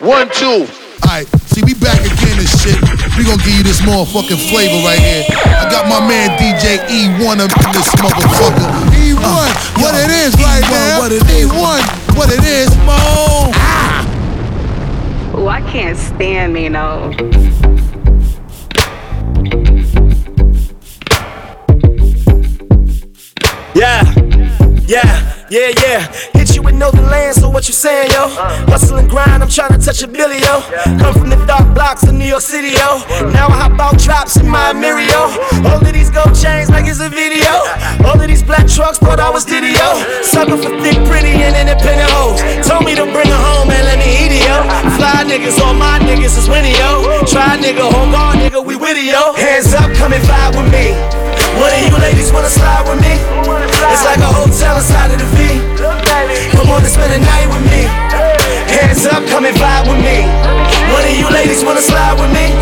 One, two. Alright, see, we back again and shit. We gonna give you this motherfucking flavor right here. I got my man DJ E1 up in this motherfucker. E1, uh, what yo, it is right E1, now. What it is. E1, what it is, Mo. Ah. Oh, I can't stand me, no. Yeah, yeah, yeah, yeah would know the land, so what you saying, yo? Hustle and grind, I'm trying to touch a billy, yo. Come from the dark blocks of New York City, yo. Now I hop out drops in my Mirio. All of these gold chains like it's a video. All of these black trucks thought I was Diddy, yo. Sucker for thick, pretty, and independent hoes. Told me to bring her home and let me eat it, yo. Fly niggas, all my niggas is winning, yo. Try nigga, hold on, nigga, we with it, yo. Hands up, come and vibe with me. One of you ladies wanna slide with me? It's like a hotel inside of the V. Come on and spend the night with me. Hands up, come and vibe with me. One of you ladies wanna slide with me?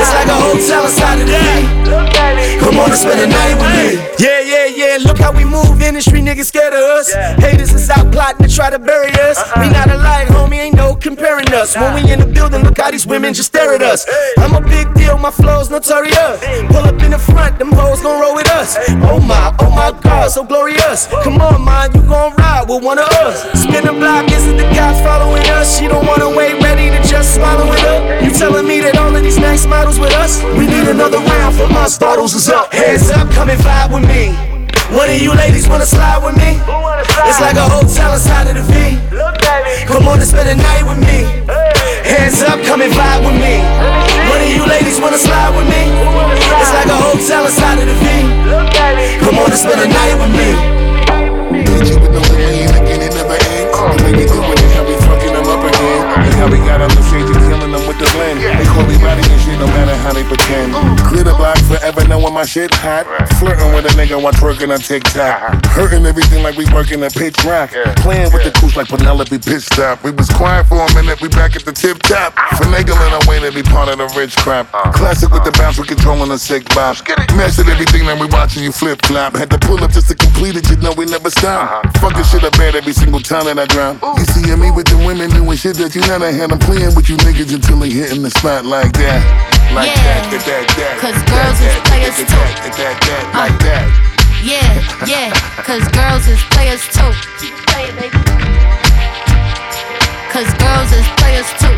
It's like a hotel inside of the day. Come on and spend the night with me. Yeah, yeah, yeah. Look how we move. Industry niggas scared of us. Haters is out plotting to try to bury us. Uh-uh. We not alike, homie. Ain't no comparing us. When we in the building, look how these women just stare at us. I'm a big deal. My flow's notorious. Pull up in the front, them hoes gon' roll with us. Oh my, oh my God, so glorious. Come on, man, you gon' ride with one of us. Spin the block, isn't the cops following us? She don't wanna wait, ready to just swallow it up. You telling me that all of these nice models with us? We need another round for us. Bottles is up, hands up, come and vibe with me. One of you ladies wanna slide with me? It's like a hotel inside of the V. Come on and spend the night with me. Hands up, come and vibe with me. One of you ladies wanna slide with me? It's like a hotel inside of the V. Come on and spend the night with me. Hit you with no rain, again it never ends. The way we doing it, how we fucking them up again. And how we got on the no matter they pretend. Glitter block forever knowing my shit hot. Flirting with a nigga while twerking on TikTok. Hurting everything like we working a pitch rock. Playing with the cooch like Penelope Pit Stop. We was quiet for a minute, we back at the tip top. Finagling our way to be part of the rich crap. Classic with the bounce, we controlling the sick box. Mastered everything that we watching you flip flop. Had to pull up just to complete it, you know we never stop. Fucking shit up bad every single time that I drop. You see me with the women doing shit that you never had. I'm playing with you niggas until they hitting the spot like that. Like yeah. that, that, that, Cause girls is players too. That, that, that, uh, like that. Yeah, yeah. Cause girls is players too. Play it, baby. Cause girls is players too.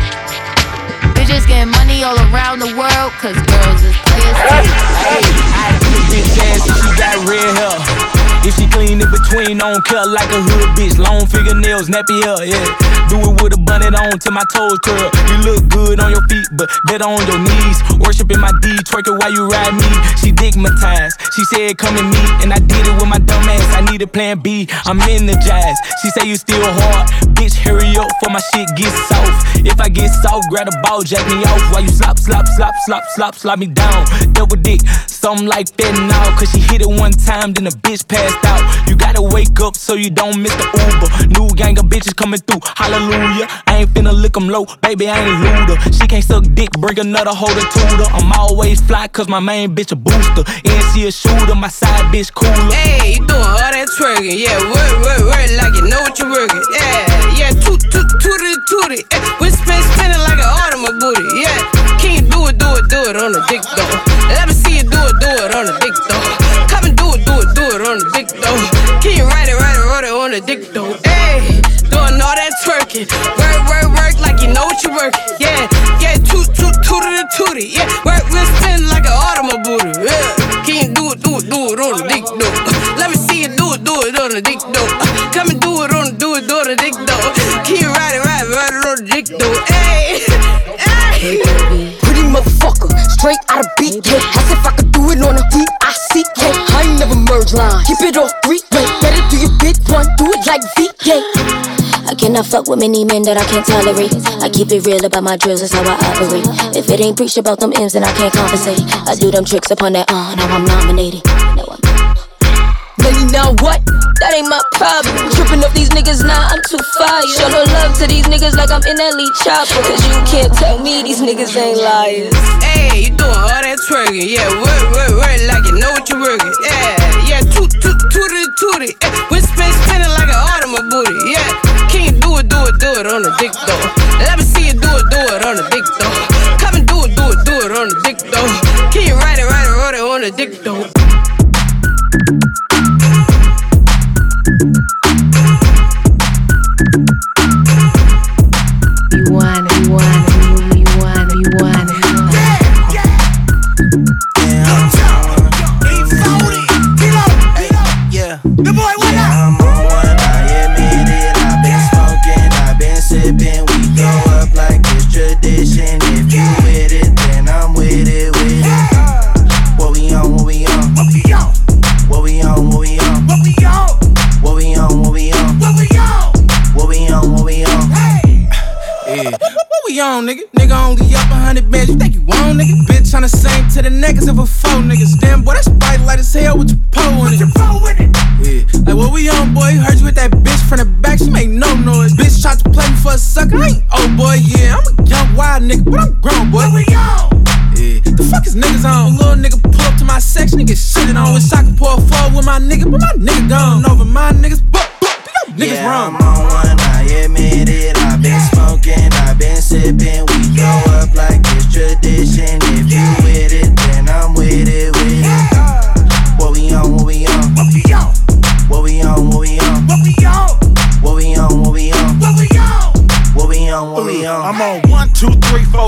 Bitches getting money all around the world. Cause girls is players too. Hey, I bitch ass she got red hair. If she clean in between, don't care like a hood bitch. Long fingernails, nappy hair, yeah. Do it with a bunnet on till my toes curl. You look good on your feet, but better on your knees. Worshiping my D, twerking while you ride me. She digmatized. She said, come and meet, and I did it with my dumb ass. I need a plan B. I'm in the jazz. She say you still hard. Bitch, hurry up for my shit get soft. If I get soft, grab a ball, jack me off while you slop, slop, slop, slop, slop, slap me down. Double dick, something like that now. Cause she hit it one time, then the bitch passed passed out. You gotta wake up so you don't miss the Uber. New gang of bitches coming through, hallelujah. I ain't finna lick them low, baby, I ain't looter. She can't suck dick, bring another holder to her. I'm always fly, cause my main bitch a booster. And she a shooter, my side bitch cooler. Hey, you doing all that twerking, yeah, work, work, work, like you know what you're working. Yeah, yeah, toot, toot, tooty. Yeah. We spin, spinning like an automobile booty, yeah. Can you do it, do it, do it on the dick though? Let me see you do it, do it on the dick though on the dick though. Can you ride it, ride it, ride it on the dick though? Hey, doing all that twerking. Work, work, work like you know what you work. Yeah, yeah, toot, toot, toot the tootie. Yeah, VK. I cannot fuck with many men that I can't tolerate. I keep it real about my drills, that's how I operate. If it ain't preached about them M's, then I can't compensate. I do them tricks upon that, uh, now I'm nominated. No, I'm Lady, now what? That ain't my problem. Tripping up these niggas, nah, I'm too fire. Show no to these niggas like I'm in that lead chopper. Cause you can't tell me these niggas ain't liars. Hey, you doing all that twerking. Yeah, work, work, work like you know what you're working. Yeah, yeah, toot, toot, tooty, tooty. Yeah, we spin, spinning like an automobile. Yeah, can you do it, do it, do it on the dick though? Let me one. Of a four niggas. Damn, boy, that's bite light as hell with your pole in it. Yeah, like what we on, boy? Heard you with that bitch from the back, she make no noise. Bitch tried to play me for a sucker, I ain't oh boy, yeah. I'm a young wild nigga, but I'm grown, boy. Where we on? Yeah, the fuck is niggas on? Little nigga pull up to my section and get shitted on. Wish I could pour a fall with my nigga, but my nigga gone. Over my niggas, but, but, niggas yeah, wrong.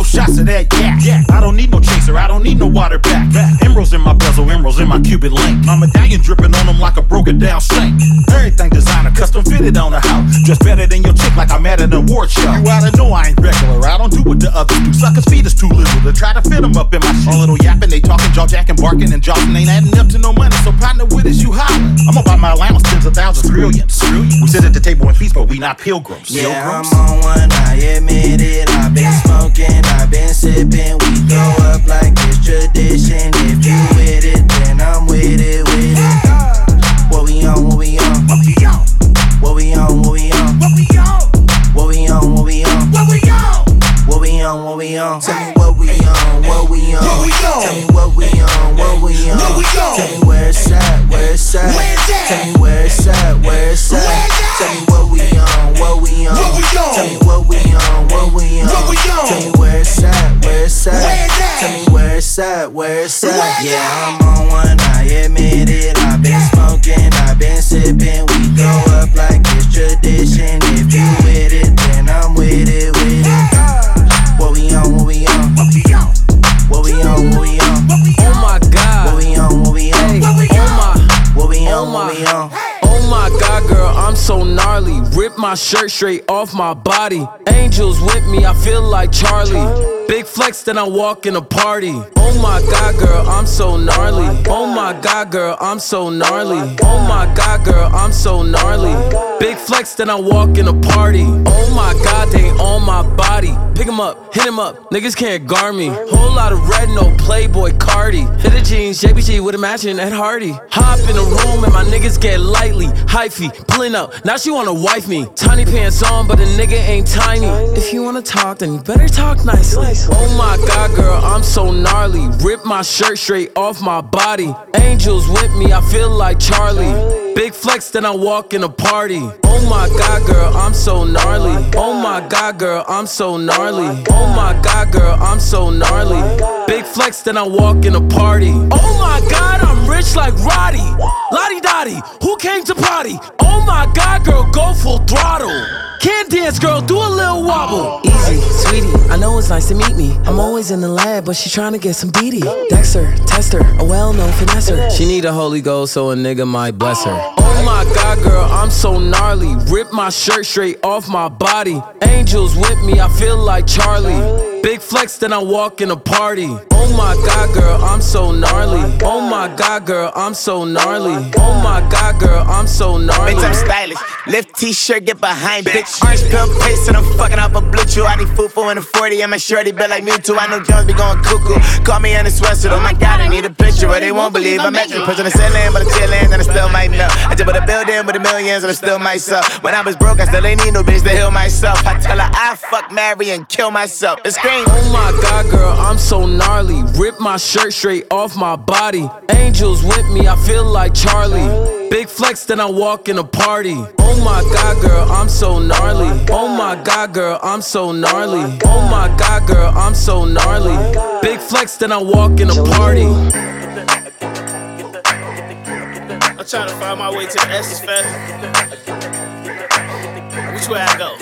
Shots of that gas. Yeah. I don't need no chaser, I don't need no water back. Emeralds in my bezel, emeralds in my Cuban link. My medallion dripping on them like a broken down sink. Everything designer, custom fitted on the house. Just better than your chick like I'm at an award show. You oughta know I ain't regular, I don't do what the others do. Suckers' feet is too little to try to fit them up in my shit. A little yapping, they talking, jaw jacking, barking, and jawing ain't adding up to no money. So partner with us, you holler. I'm about my allowance, tens of thousands, trillions. We sit at the table and feast, but we not pilgrims. Yeah, Pilgrims. I'm on one, I admit it. I'm on one, I admit it. I've been smoking, I've been sipping. We throw up like it's tradition. If you with it, then I'm with it, with it. What we on, what we on? What we on? What we on, what we on? Oh my god. What we on, what we on? Oh my. What we Oh on, what we on? Oh my god, girl, I'm so gnarly. Rip my shirt straight off my body. Angels with me, I feel like Charlie. Big flex, then I walk in a party. Oh my god, girl, I'm so gnarly. Oh my god, girl, I'm so gnarly. Oh my god, girl, I'm so gnarly. Big flex, then I walk in a party. Oh my god, they on my body. Pick 'em up, hit him up, niggas can't guard me. Whole lot of red, no Playboi Carti. Hit the jeans, JBG with a matching Ed Hardy. Hop in the room and my niggas get lightly. Hyphy, pulling up, now she wanna wife me. Tiny pants on, but a nigga ain't tiny. If you wanna talk, then you better talk nicely. Oh my god, girl, I'm so gnarly. Rip my shirt straight off my body. Angels with me, I feel like Charlie. Big flex, then I walk in a party. Oh my god, girl, I'm so gnarly. Oh my god, girl, I'm so gnarly. Oh my god, girl, I'm so gnarly. Big flex, then I walk in a party. Oh my god, I'm rich like Roddy. Lottie Dottie, who came to party? Oh my god, girl, go full throttle. Can't dance, girl, do a little wobble. Easy, sweetie, I know it's nice to meet me. I'm always in the lab, but she trying to get some beaty. Dexter, tester, a well-known finesser. She need a Holy Ghost, so a nigga might bless her. Oh my god, girl, I'm so gnarly. Rip my shirt straight off my body. Angels with me, I feel like Charlie. Big flex, then I walk in a party. Oh my god, girl, I'm so gnarly. Oh my god, girl, I'm so gnarly. Oh my god, girl, I'm so gnarly. Bitch, I'm stylish. Lift t-shirt, get behind, bitch. Orange pill paste, and I'm fucking up a blue chew. I need food fufu in a 40, and my shorty bet like me too. I know Jones be going cuckoo. Call me in the sweatsuit. Oh my god, I need a picture, or they won't believe I'm you. Pushing the ceiling, but I'm chillin', and I still might know. I just put a building with the millions, and I still myself. When I was broke, I still ain't need no bitch to heal myself. I tell her I fuck Mary and kill myself. It's scream. Oh my god, girl, I'm so gnarly. Rip my shirt straight off my body. Angels with me, I feel like Charlie. Big flex, then I walk in a party. Oh my god, girl, I'm so gnarly. Oh my god, girl, I'm so gnarly. Oh my god, girl, I'm so gnarly. Big flex, then I walk in a party. I'm trying to find my way to the Essence Fest. Which way I go?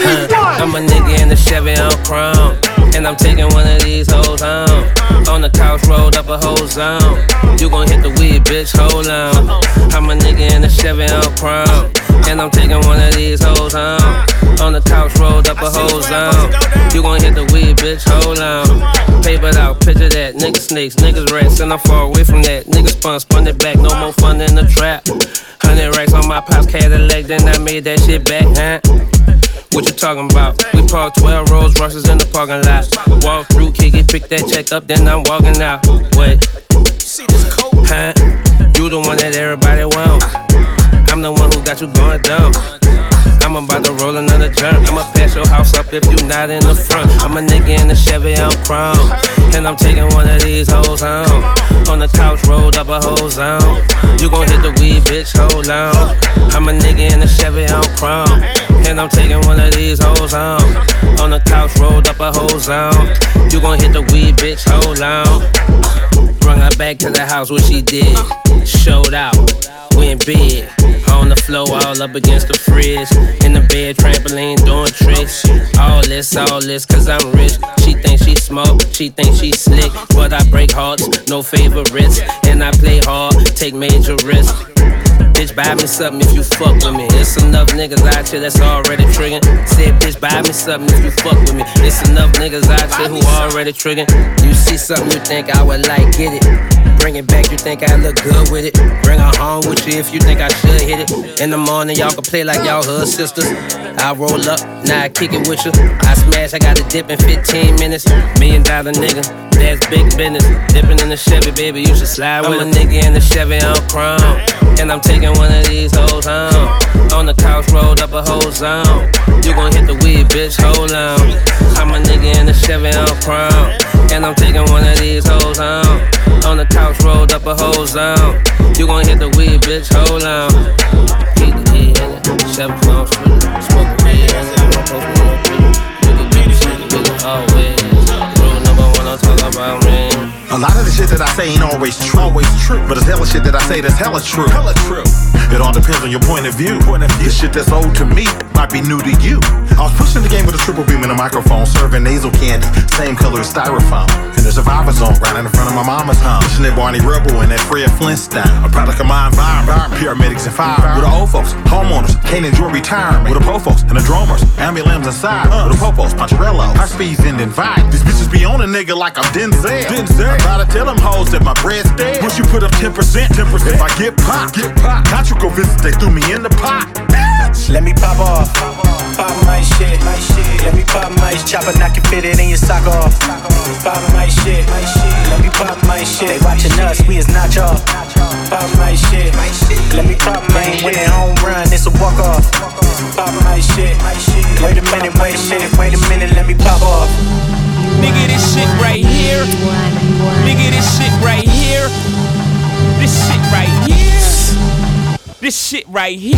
I'm a nigga in the Chevy on chrome. And I'm taking one of these hoes home. On the couch, rolled up a whole zone. You gon' hit the weed, bitch, hold on. I'm a nigga in the Chevy on chrome. And I'm taking one of these hoes home. On the couch, rolled up a whole zone. You gon' hit the weed, bitch, hold on. Paper out, picture that. Niggas snakes, niggas rats, and I'm far away from that. Niggas spun, spun it back, no more fun in the trap. Hundred racks on my pops Cadillac, then I made that shit back, huh? What you talking about? We park 12 Rolls Royces in the parking lot. Walk through, kick it, pick that check up, then I'm walking out. Coat? Huh? You the one that everybody want. I'm the one who got you going dumb. I'm about to roll another jump. I'ma pass your house up if you not in the front. I'm a nigga in the Chevy, I'm chrome. And I'm taking one of these hoes home. On the couch, rolled up a whole zone. You gon' hit the weed, bitch, hold on. I'm a nigga in the Chevy, I'm chrome. And I'm taking one of these hoes home. On the couch, rolled up a whole zone. You gon' hit the weed, bitch, hold on. Bring her back to the house, what she did. Showed out, we in bed. On the floor, all up against the fridge. In the bed, trampoline, doing tricks. All this, all this, cause I'm rich. She thinks she smoke, she thinks she slick. But I break hearts, no favorites. And I play hard, take major risks. Bitch, buy me something if you fuck with me. It's enough niggas out here that's already triggering. Said, bitch, buy me something if you fuck with me. It's enough niggas out here who already triggering. You see something you think I would like, get it. Bring it back, you think I look good with it. Bring her home with you if you think I should hit it. In the morning, y'all can play like y'all hood sisters. I roll up, now I kick it with you. I smash, I got a dip in 15 minutes. Million dollar nigga, that's big business. Dipping in the Chevy, baby, you should slide with I'm a nigga in the Chevy, I'm chrome. And I'm taking one of these hoes home. On the couch, rolled up a whole zone. You gon' hit the weed, bitch, hold on. I'm a nigga in the Chevy, I'm chrome. And I'm taking one of these hoes home. On the couch, rolled up a whole zone. You gon' hit the weed, bitch, hold on. Keep the heat in it. Seven pounds, smoke weed in it. I'm supposed to be a big shit, nigga, always. Rule number one, don't talk about me. A lot of the shit that I say ain't always true, always true. But it's hella shit that I say that's hella true, hella true. It all depends on your point of view. Point of view. The shit that's old to me might be new to you. I was pushing the game with a triple beam and a microphone, serving nasal candy, same color as styrofoam. In the survivor zone, right in front of my mama's home. Pushing that Barney Rubble and that Fred Flintstone. A product of my environment. Paramedics and fire. With the old folks, homeowners, can't enjoy retirement. With the po folks and the drummers, ambulance inside. Uh. With the popos, Poncherello, high speeds and invite. These bitches be on a nigga like I'm Denzel. Denzel. I try to tell them hoes that my bread's dead. Once you put up 10%, 10%. If I get popped, get popped. You go visit, they threw me in the pot. Let me pop off. Pop my shit. Let me pop my chopper, knock it, fit it in your sock off. Pop my shit. Let me pop my shit. They watching us, we is not y'all. Pop my shit. Let me pop my shit. Winning home run, it's a walk off. Shit right here.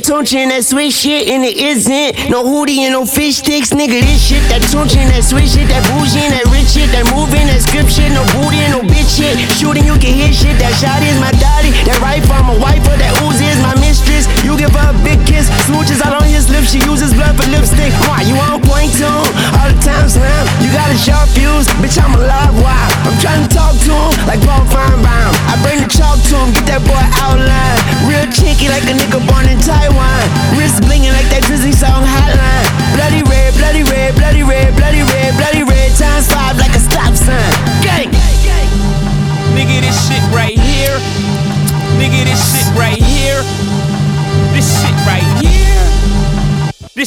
That that sweet shit, and it isn't no hoodie and no fish sticks. Nigga, this shit, that tunchi that sweet shit, that bougie and that rich shit, that moving, that script shit, no booty and no bitch shit. Shooting, you can hit shit. That shot is my daddy, that right from a wife, or that ooze is my mistress. You give her a big kiss, smooches out on his lips, she uses blood for lipstick. Why you on point tune? All the time slam, you got a sharp fuse, bitch. I'm alive, wow. I'm trying to talk to him like Paul Finebaum. I bring the chalk to him, get that boy outline. Real cheeky like a nigga born in Taiwan. Wrist blinging like that Drizzy song hotline. Bloody red, bloody red, bloody red, bloody red, bloody red. Times five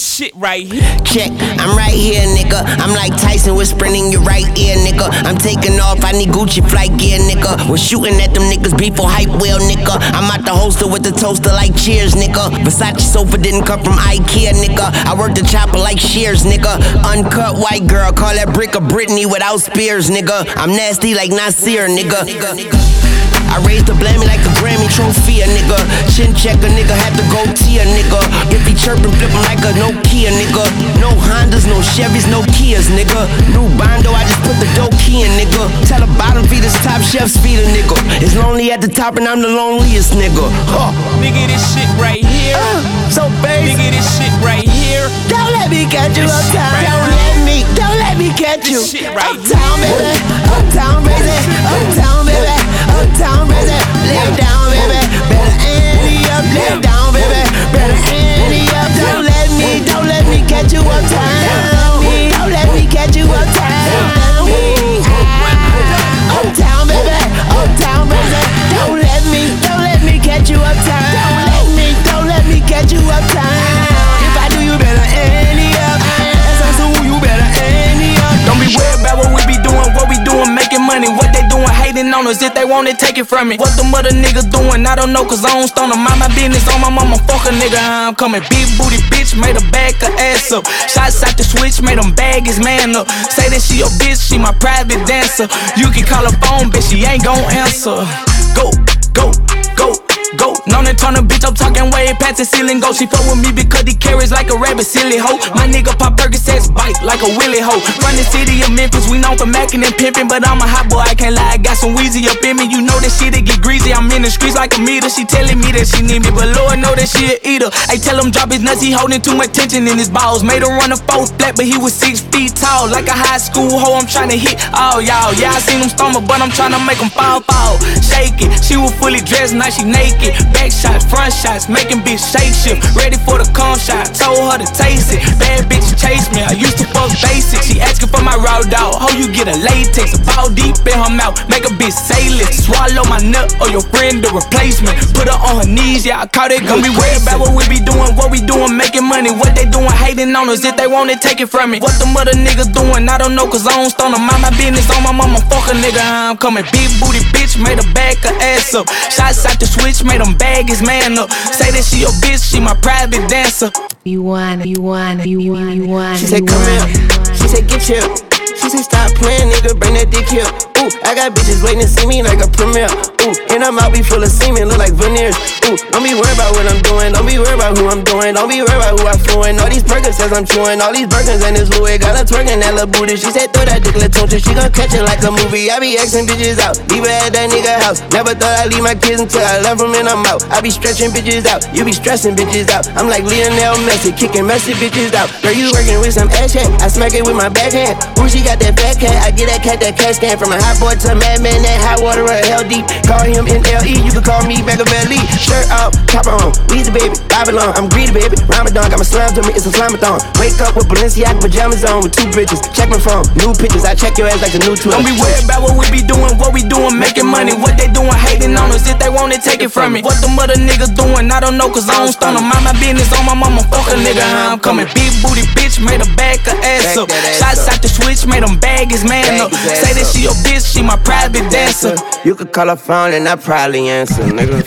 This shit right here. Check, I'm right here, nigga. I'm like Tyson whispering in your right ear, nigga. I'm taking off, I need Gucci flight gear, nigga. We're shooting at them niggas before hype wheel, nigga. I'm out the holster with the toaster like cheers, nigga. Versace sofa didn't come from Ikea, nigga. I work the chopper like shears, nigga. Uncut white girl, call that brick of Britney without spears, nigga. I'm nasty like Nasir, nigga. I raised the blammy like a Grammy trophy, a nigga. Chin check chirping, flip him like a Nokia, nigga. No Hondas, no Chevys, no Kias, nigga. New Bondo, I just put the dough key in, nigga. Tell the bottom feeders, top chefs feed a nigga. It's lonely at the top and I'm the loneliest nigga. Huh. Nigga, this shit right here. Uh, so baby. Nigga, this shit right here. Don't let me catch you uptown. right Don't let me, don't let me catch you. Shit right uptown, baby. Uptown, baby. Uptown, baby. Uptown, baby. Lay down, baby. Better and don't let me, don't let me catch you up time. If they want it, take it from me. What the mother niggas doing, I don't know, cause I don't stone them. Mind my business on my mama, fuck a nigga, I'm coming. Big booty bitch, made a back her ass up. Shots out the switch, made them bag his man up. Say that she a bitch, she my private dancer. You can call her phone, bitch, she ain't gon' answer. Go, go Known to turn a bitch up, talking way past the ceiling go. She fuck with me because he carries like a rabbit, silly hoe. My nigga pop Percocets bite like a willy hoe. From the city of Memphis, we known for macking and pimping, but I'm a hot boy, I can't lie. I got some Weezy up in me, you know that shit it get greasy. I'm in the streets like a meter. She telling me that she need me, but Lord know that she a eater. I tell him drop his nuts, he holding too much tension in his balls. Made her run a four flat, but he was six feet tall, like a high school hoe. I'm trying to hit all y'all. Yeah, I seen him stumble, but I'm trying to make him fall, fall. Shake it. She was fully dressed, now she naked. Back shots, front shots, making bitch shake shift. Ready for the come shot, told her to taste it. Bad bitch chase me, I used to fuck basic. She asking for my raw dog. How you get a latex, a ball deep in her mouth, make a bitch say less. Swallow my nut or your friend the replacement. Put her on her knees, yeah, I caught it. Gonna be worried about what we be doing, what we doing, making money. What they doing, hating on us. If they want it, take it from me. What the mother niggas doing, I don't know, cause I don't stone them. Mind my business on my mama, fuck a nigga, I'm coming. Big booty bitch, made a back her ass up. Shots out the switch, made them bag his man up. Say that she your bitch, she my private dancer. You wanna, you wanna, you wanna, you want. She said, come here. She said, get chill. She said, stop playing, nigga, bring that dick here. Ooh, I got bitches waiting to see me like a premiere. Ooh, and I'm be full of semen, look like veneers. Ooh, don't be worried about what I'm doing, don't be worried about who I'm doing, don't be worried about who I'm fluing. All these perkins says I'm chewing, all these burgers and this Louis got her twerking that little booty. She said, throw that dick, tuncha, she gon' catch it like a movie. I be asking bitches out, leave her at that nigga house. Never thought I'd leave my kids until I left them and I'm out. I be stretching bitches out, you be stressing bitches out. I'm like Lionel Messi, kicking messy bitches out. Girl, you working with some ass shit, I smack it with my backhand. Ooh, she got that fat cat, I get that cat that cat scan from a hot boy to madman, that hot water or hell deep. Call him NLE, you can call me Machiavelli. Shirt off, top on, Weezy baby, Babylon. I'm greedy baby, Ramadan got my slime to me, it's a slamathon. Wake up with Balenciaga pajamas on with two bitches. Check my phone, new pictures, I check your ass like a new tool. Don't be worried about what we be doing, what we doing, making money. What they doing, hating on us. If they want it, take it from me. What the mother niggas doing, I don't know, cause I don't stun them. Mind my business on my mama, fuck a nigga, how I'm coming. Big booty bitch, made a back her ass up. Shots out the switch, made them bag his man up. Say that she your bitch, she my private dancer. You could call her phone and I probably answer, nigga.